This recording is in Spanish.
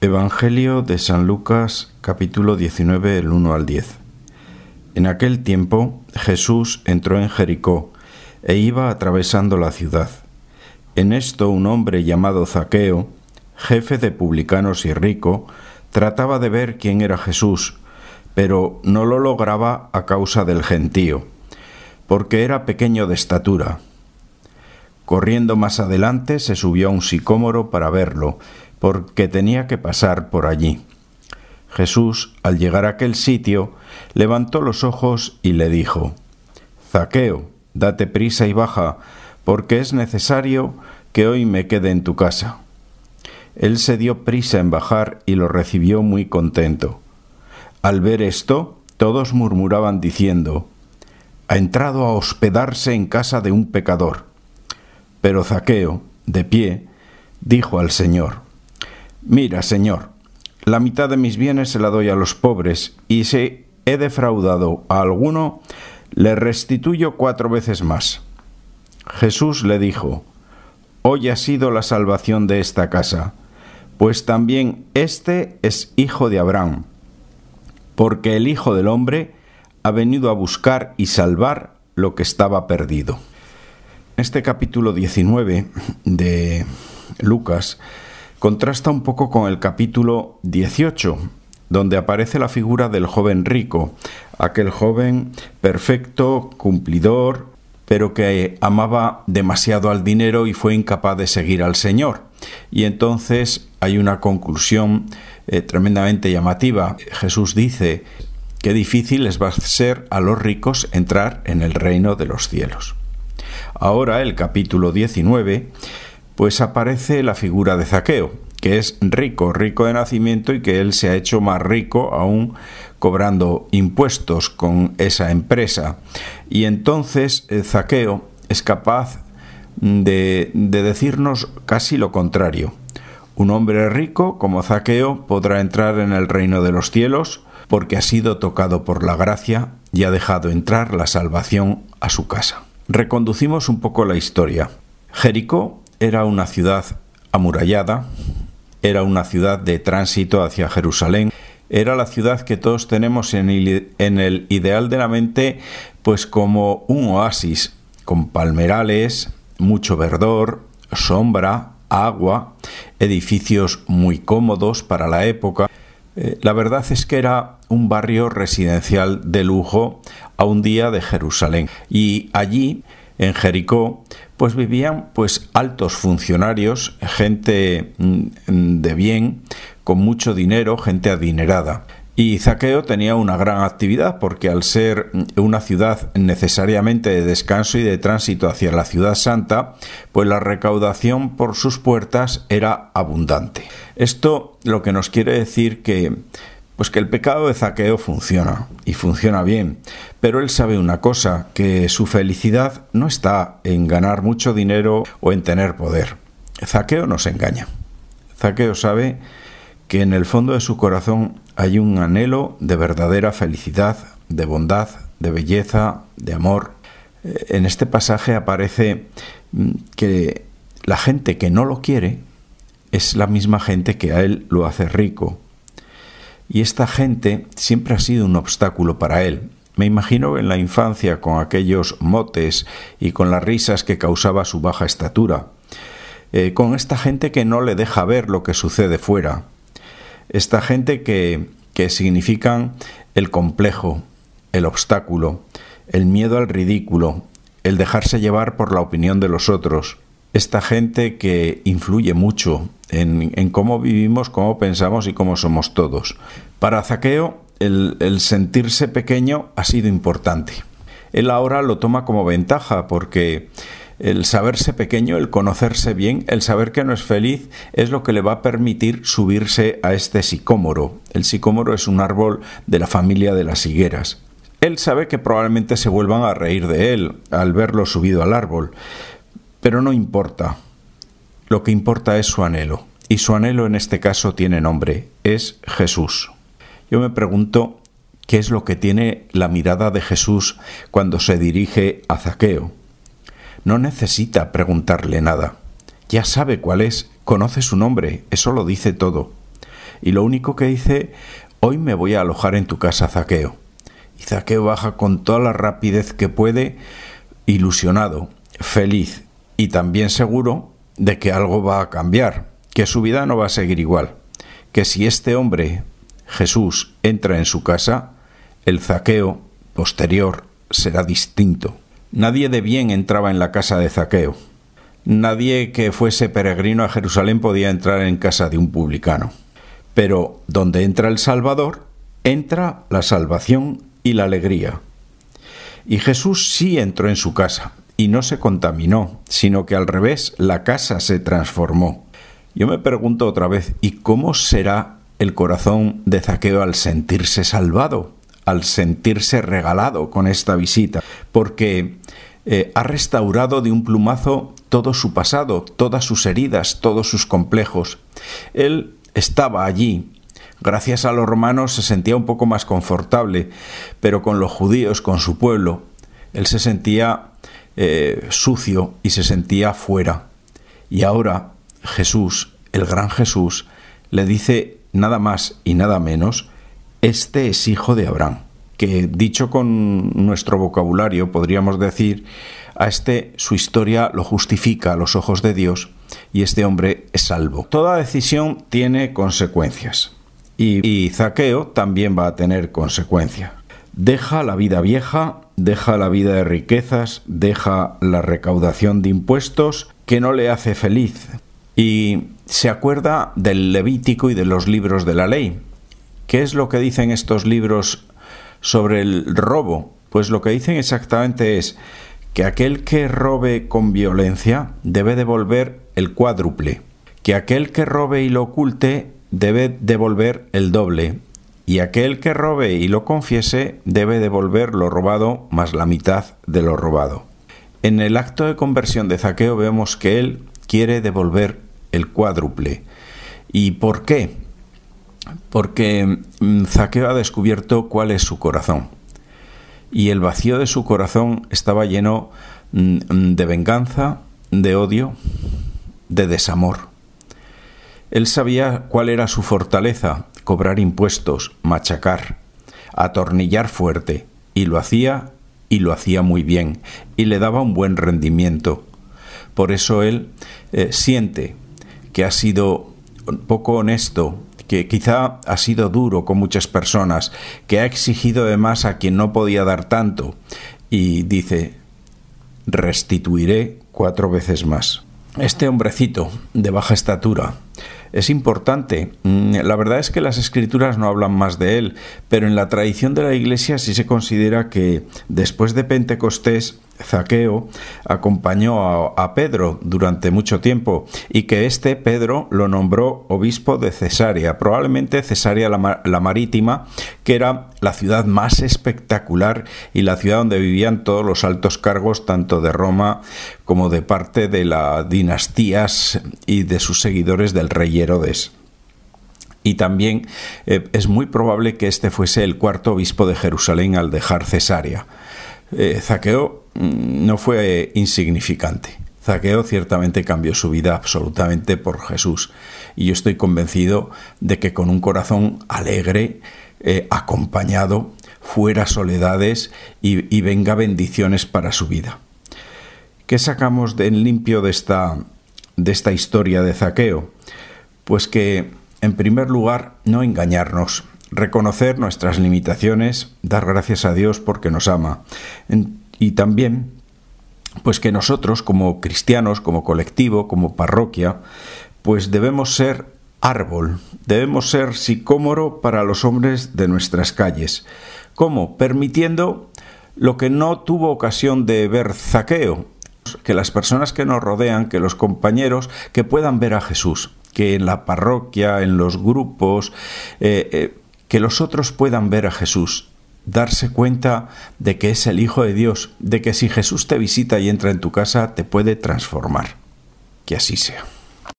Evangelio de San Lucas capítulo 19 el 1 al 10 En aquel tiempo Jesús entró en Jericó e iba atravesando la ciudad. En esto un hombre llamado Zaqueo, jefe de publicanos y rico, trataba de ver quién era Jesús, pero no lo lograba a causa del gentío, porque era pequeño de estatura. Corriendo más adelante se subió a un sicómoro para verlo, porque tenía que pasar por allí. Jesús, al llegar a aquel sitio, levantó los ojos y le dijo, Zaqueo, date prisa y baja, porque es necesario que hoy me quede en tu casa. Él se dio prisa en bajar y lo recibió muy contento. Al ver esto, todos murmuraban diciendo, Ha entrado a hospedarse en casa de un pecador. Pero Zaqueo, de pie, dijo al Señor, Mira, Señor, la mitad de mis bienes se la doy a los pobres, y si he defraudado a alguno, le restituyo cuatro veces más. Jesús le dijo, Hoy ha sido la salvación de esta casa, pues también éste es hijo de Abraham, porque el Hijo del Hombre ha venido a buscar y salvar lo que estaba perdido. Este capítulo 19 de Lucas contrasta un poco con el capítulo 18, donde aparece la figura del joven rico, aquel joven perfecto, cumplidor, pero que amaba demasiado al dinero y fue incapaz de seguir al Señor. Y entonces hay una conclusión eh, tremendamente llamativa. Jesús dice, qué difícil les va a ser a los ricos entrar en el reino de los cielos. Ahora el capítulo 19 pues aparece la figura de Zaqueo, que es rico, rico de nacimiento y que él se ha hecho más rico aún cobrando impuestos con esa empresa. Y entonces eh, Zaqueo es capaz de, de decirnos casi lo contrario. Un hombre rico como Zaqueo podrá entrar en el reino de los cielos porque ha sido tocado por la gracia y ha dejado entrar la salvación a su casa. Reconducimos un poco la historia. Jericó era una ciudad amurallada, era una ciudad de tránsito hacia Jerusalén, era la ciudad que todos tenemos en el, ideal de la mente, pues como un oasis, con palmerales, mucho verdor, sombra, agua, edificios muy cómodos para la época. Eh, la verdad es que era un barrio residencial de lujo a un día de Jerusalén. Y allí, en Jericó, pues vivían pues altos funcionarios, gente mm, de bien, con mucho dinero, gente adinerada. Y Zaqueo tenía una gran actividad porque al ser una ciudad necesariamente de descanso y de tránsito hacia la ciudad santa, pues la recaudación por sus puertas era abundante. Esto lo que nos quiere decir que pues que el pecado de Zaqueo funciona, y funciona bien, pero él sabe una cosa, que su felicidad no está en ganar mucho dinero o en tener poder. Zaqueo nos engaña. Zaqueo sabe que en el fondo de su corazón hay un anhelo de verdadera felicidad, de bondad, de belleza, de amor. En este pasaje aparece mm, que la gente que no lo quiere es la misma gente que a él lo hace rico, y esta gente siempre ha sido un obstáculo para él. Me imagino en la infancia con aquellos motes y con las risas que causaba su baja estatura, eh, con esta gente que no le deja ver lo que sucede fuera, esta gente que, que significan el complejo, el obstáculo, el miedo al ridículo, el dejarse llevar por la opinión de los otros, esta gente que influye mucho en, cómo vivimos, cómo pensamos y cómo somos todos. Para Zaqueo, el, sentirse pequeño ha sido importante. Él ahora lo toma como ventaja porque el saberse pequeño, el conocerse bien, el saber que no es feliz, es lo que le va a permitir subirse a este sicómoro. El sicómoro es un árbol de la familia de las higueras. Él sabe que probablemente se vuelvan a reír de él al verlo subido al árbol, pero no importa. Lo que importa es su anhelo. Y su anhelo en este caso tiene nombre. Es Jesús. Yo me pregunto qué es lo que tiene la mirada de Jesús cuando se dirige a Zaqueo. No necesita preguntarle nada. Ya sabe cuál es, conoce su nombre, eso lo dice todo. y lo único que dice, hoy me voy a alojar en tu casa, Zaqueo. Y Zaqueo baja con toda la rapidez que puede, ilusionado, feliz y también seguro de que algo va a cambiar, que su vida no va a seguir igual, que si este hombre, Jesús, entra en su casa, el Zaqueo posterior será distinto. Nadie de bien entraba en la casa de Zaqueo. Nadie que fuese peregrino a Jerusalén podía entrar en casa de un publicano. Pero donde entra el Salvador, entra la salvación y la alegría. Y Jesús sí entró en su casa, y no se contaminó, sino que al revés, la casa se transformó. Yo me pregunto otra vez, ¿y cómo será el corazón de Zaqueo al sentirse salvado, al sentirse regalado con esta visita? Porque eh, ha restaurado de un plumazo todo su pasado, todas sus heridas, todos sus complejos. Él estaba allí. Gracias a los romanos se sentía un poco más confortable, pero con los judíos, con su pueblo, él se sentía eh, sucio y se sentía fuera. Y ahora Jesús, el gran Jesús, le dice nada más y nada menos, este es hijo de Abraham que dicho con nuestro vocabulario podríamos decir, a este su historia lo justifica a los ojos de Dios y este hombre es salvo. Toda decisión tiene consecuencias y, y Zaqueo también va a tener consecuencia. Deja la vida vieja, deja la vida de riquezas, deja la recaudación de impuestos que no le hace feliz. Y se acuerda del Levítico y de los libros de la ley. ¿Qué es lo que dicen estos libros sobre el robo, pues lo que dicen exactamente es que aquel que robe con violencia debe devolver el cuádruple, que aquel que robe y lo oculte debe devolver el doble, y aquel que robe y lo confiese debe devolver lo robado más la mitad de lo robado. En el acto de conversión de Zaqueo vemos que él quiere devolver el cuádruple. ¿Y por qué? porque mm, Zaqueo ha descubierto cuál es su corazón. Y el vacío de su corazón estaba lleno mm, de venganza, de odio, de desamor. Él sabía cuál era su fortaleza, cobrar impuestos, machacar, atornillar fuerte, y lo hacía y lo hacía muy bien, y le daba un buen rendimiento. Por eso él eh, siente que ha sido poco honesto que quizá ha sido duro con muchas personas, que ha exigido de más a quien no podía dar tanto, y dice, restituiré cuatro veces más. Este hombrecito de baja estatura es importante. Mm, la verdad es que las escrituras no hablan más de él, pero en la tradición de la Iglesia sí se considera que después de Pentecostés Zaqueo acompañó a, Pedro durante mucho tiempo y que este Pedro lo nombró obispo de Cesarea, probablemente Cesarea la, Marítima, que era la ciudad más espectacular y la ciudad donde vivían todos los altos cargos tanto de Roma como de parte de las dinastías y de sus seguidores del rey Herodes. Y también eh, es muy probable que este fuese el cuarto obispo de Jerusalén al dejar Cesarea. Eh, Zaqueo mm, no fue insignificante. Zaqueo ciertamente cambió su vida absolutamente por Jesús. Y yo estoy convencido de que con un corazón alegre, eh, acompañado, fuera soledades y, venga bendiciones para su vida. ¿Qué sacamos de en limpio de esta, de esta historia de Zaqueo? Pues que, en primer lugar, no engañarnos, reconocer nuestras limitaciones, dar gracias a Dios porque nos ama. Y también, pues que nosotros como cristianos, como colectivo, como parroquia, pues debemos ser árbol, debemos ser sicómoro para los hombres de nuestras calles. ¿Cómo? Permitiendo lo que no tuvo ocasión de ver Zaqueo, que las personas que nos rodean, que los compañeros, que puedan ver a Jesús, que en la parroquia, en los grupos, eh, eh, que los otros puedan ver a Jesús, darse cuenta de que es el Hijo de Dios, de que si Jesús te visita y entra en tu casa, te puede transformar. Que así sea.